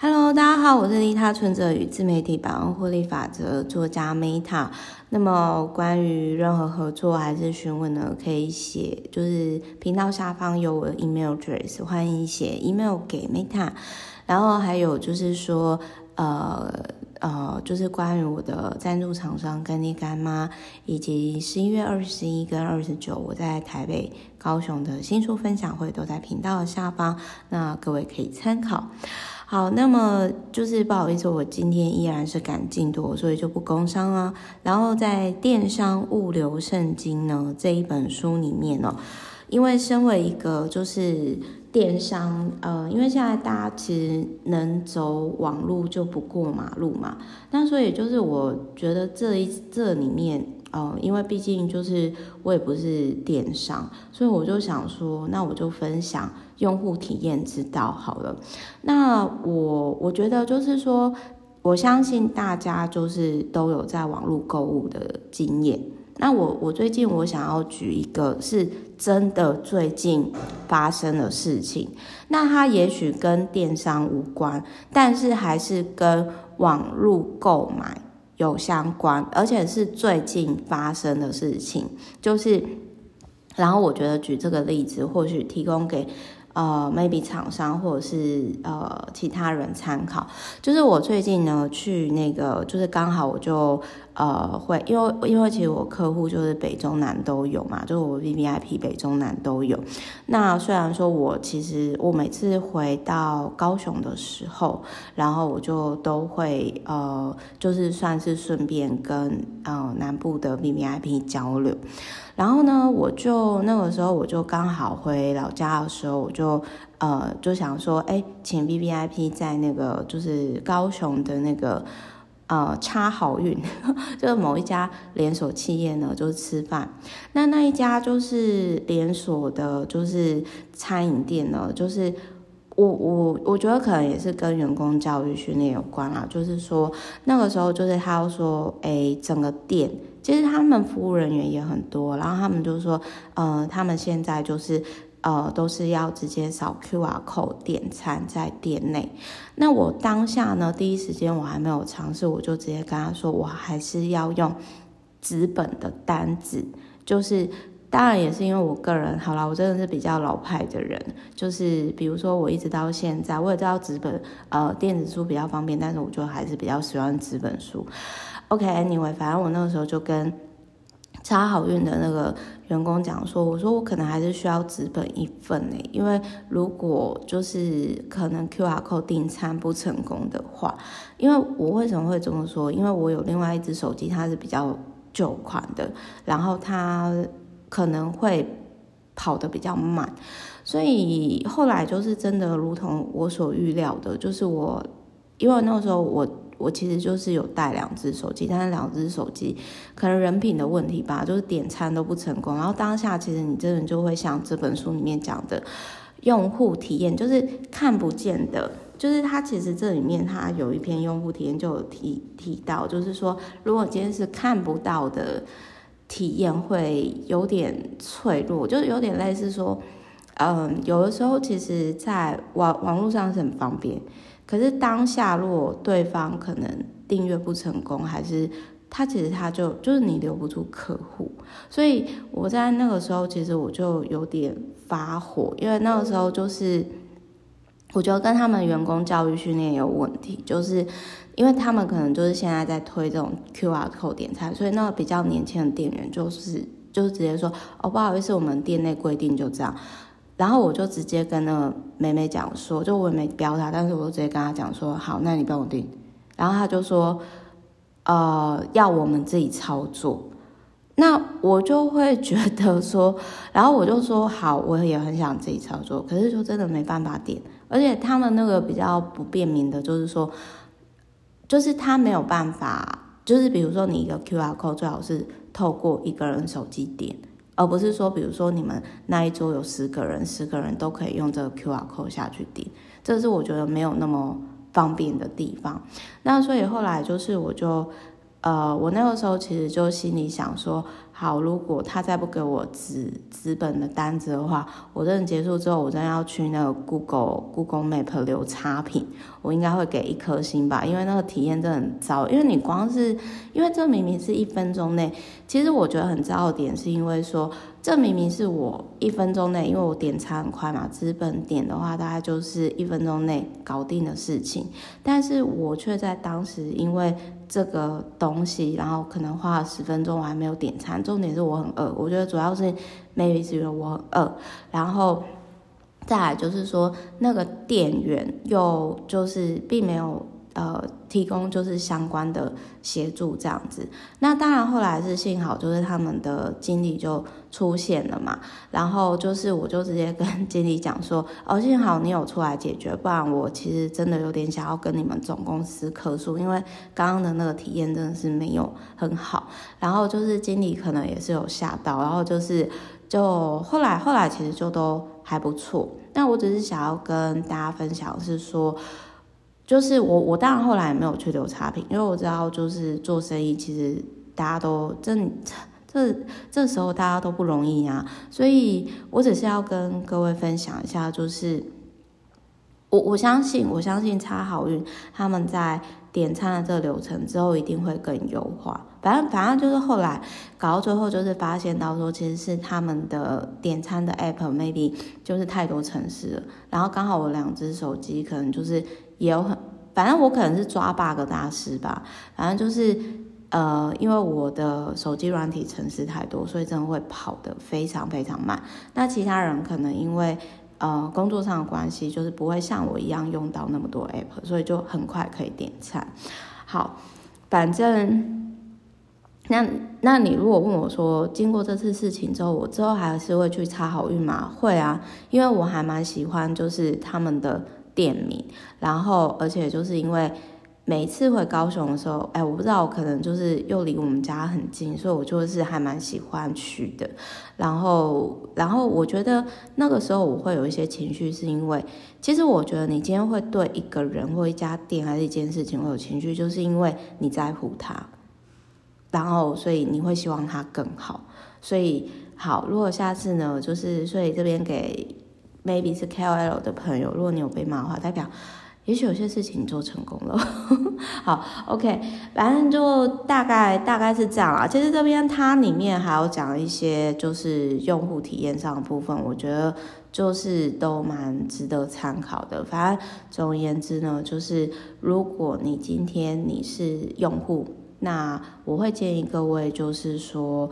Hello，大家好，我是利他存者与自媒体百万获利法则作家 Meta。那么关于任何合作还是询问呢，可以写，就是频道下方有我的 email address，欢迎写 email 给 Meta。然后还有就是说，呃呃，就是关于我的赞助厂商干爹干妈，以及十一月二十一跟二十九我在台北、高雄的新书分享会，都在频道的下方，那各位可以参考。好，那么就是不好意思，我今天依然是赶进度，所以就不工商啊。然后在《电商物流圣经》呢这一本书里面呢，因为身为一个就是电商，呃，因为现在大家其实能走网路就不过马路嘛，那所以就是我觉得这一这里面。哦、因为毕竟就是我也不是电商，所以我就想说，那我就分享用户体验之道好了。那我我觉得就是说，我相信大家就是都有在网络购物的经验。那我我最近我想要举一个是真的最近发生的事情，那它也许跟电商无关，但是还是跟网络购买。有相关，而且是最近发生的事情，就是，然后我觉得举这个例子，或许提供给。呃，maybe 厂商或者是呃其他人参考。就是我最近呢去那个，就是刚好我就呃会，因为因为其实我客户就是北中南都有嘛，就是我 VVIP 北中南都有。那虽然说我其实我每次回到高雄的时候，然后我就都会呃，就是算是顺便跟呃南部的 VVIP 交流。然后呢，我就那个时候我就刚好回老家的时候，我就呃就想说，哎，请 VVIP 在那个就是高雄的那个呃差好运，就是某一家连锁企业呢，就是吃饭。那那一家就是连锁的，就是餐饮店呢，就是我我我觉得可能也是跟员工教育训练有关啦。就是说那个时候就是他要说，哎，整个店。其实他们服务人员也很多，然后他们就说，呃，他们现在就是，呃，都是要直接扫 QR code 点餐在店内。那我当下呢，第一时间我还没有尝试，我就直接跟他说，我还是要用纸本的单子。就是当然也是因为我个人，好啦，我真的是比较老派的人，就是比如说我一直到现在，我也知道纸本呃电子书比较方便，但是我就还是比较喜欢纸本书。OK，Anyway，反正我那个时候就跟插好运的那个员工讲说，我说我可能还是需要纸本一份诶，因为如果就是可能 QR code 订餐不成功的话，因为我为什么会这么说？因为我有另外一只手机，它是比较旧款的，然后它可能会跑得比较慢，所以后来就是真的如同我所预料的，就是我因为那个时候我。我其实就是有带两只手机，但是两只手机可能人品的问题吧，就是点餐都不成功。然后当下其实你真的就会像这本书里面讲的，用户体验就是看不见的，就是它其实这里面它有一篇用户体验就有提提到，就是说如果今天是看不到的体验，会有点脆弱，就是有点类似说，嗯，有的时候其实在网网络上是很方便。可是当下，如果对方可能订阅不成功，还是他其实他就就是你留不住客户，所以我在那个时候其实我就有点发火，因为那个时候就是我觉得跟他们员工教育训练有问题，就是因为他们可能就是现在在推这种 QR code 点餐，所以那个比较年轻的店员就是就直接说哦，不好意思，我们店内规定就这样。然后我就直接跟那个妹妹讲说，就我也没标她，但是我就直接跟她讲说，好，那你帮我订。然后她就说，呃，要我们自己操作。那我就会觉得说，然后我就说好，我也很想自己操作，可是就真的没办法点。而且他们那个比较不便民的，就是说，就是他没有办法，就是比如说你一个 QR code 最好是透过一个人手机点。而不是说，比如说你们那一桌有十个人，十个人都可以用这个 QR code 下去点，这是我觉得没有那么方便的地方。那所以后来就是，我就，呃，我那个时候其实就心里想说，好，如果他再不给我资资本的单子的话，我真的结束之后，我真要去那个 Google Google Map 留差评，我应该会给一颗星吧，因为那个体验真的很糟。因为你光是，因为这明明是一分钟内，其实我觉得很糟的点是因为说，这明明是我一分钟内，因为我点餐很快嘛，资本点的话大概就是一分钟内搞定的事情，但是我却在当时因为。这个东西，然后可能花了十分钟，我还没有点餐。重点是我很饿，我觉得主要是 maybe 是因为我很饿，然后再来就是说那个店员又就是并没有。呃，提供就是相关的协助这样子。那当然后来是幸好就是他们的经理就出现了嘛，然后就是我就直接跟经理讲说，哦，幸好你有出来解决，不然我其实真的有点想要跟你们总公司客诉，因为刚刚的那个体验真的是没有很好。然后就是经理可能也是有吓到，然后就是就后来后来其实就都还不错。那我只是想要跟大家分享是说。就是我，我当然后来也没有去留差评，因为我知道，就是做生意，其实大家都这这这时候大家都不容易啊，所以我只是要跟各位分享一下，就是我我相信，我相信差好运他们在点餐的这个流程之后一定会更优化。反正反正就是后来搞到最后，就是发现到说，其实是他们的点餐的 app maybe 就是太多城市了，然后刚好我两只手机可能就是。也有很，反正我可能是抓 bug 大师吧。反正就是，呃，因为我的手机软体程式太多，所以真的会跑得非常非常慢。那其他人可能因为呃工作上的关系，就是不会像我一样用到那么多 app，所以就很快可以点餐。好，反正那那你如果问我说，经过这次事情之后，我之后还是会去插好运吗？会啊，因为我还蛮喜欢就是他们的。店名，然后而且就是因为每一次回高雄的时候，哎，我不知道，可能就是又离我们家很近，所以我就是还蛮喜欢去的。然后，然后我觉得那个时候我会有一些情绪，是因为其实我觉得你今天会对一个人或一家店还是一件事情会有情绪，就是因为你在乎他，然后所以你会希望他更好。所以好，如果下次呢，就是所以这边给。Maybe 是 KOL 的朋友，如果你有被骂的话，代表也许有些事情你做成功了。好，OK，反正就大概大概是这样啦。其实这边它里面还有讲一些就是用户体验上的部分，我觉得就是都蛮值得参考的。反正总而言之呢，就是如果你今天你是用户，那我会建议各位就是说。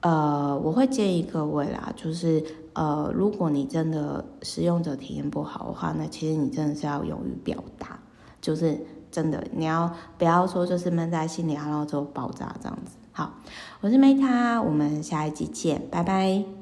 呃，我会建议各位啦，就是呃，如果你真的使用者体验不好的话，那其实你真的是要勇于表达，就是真的你要不要说就是闷在心里，然后就爆炸这样子。好，我是 Meta，我们下一集见，拜拜。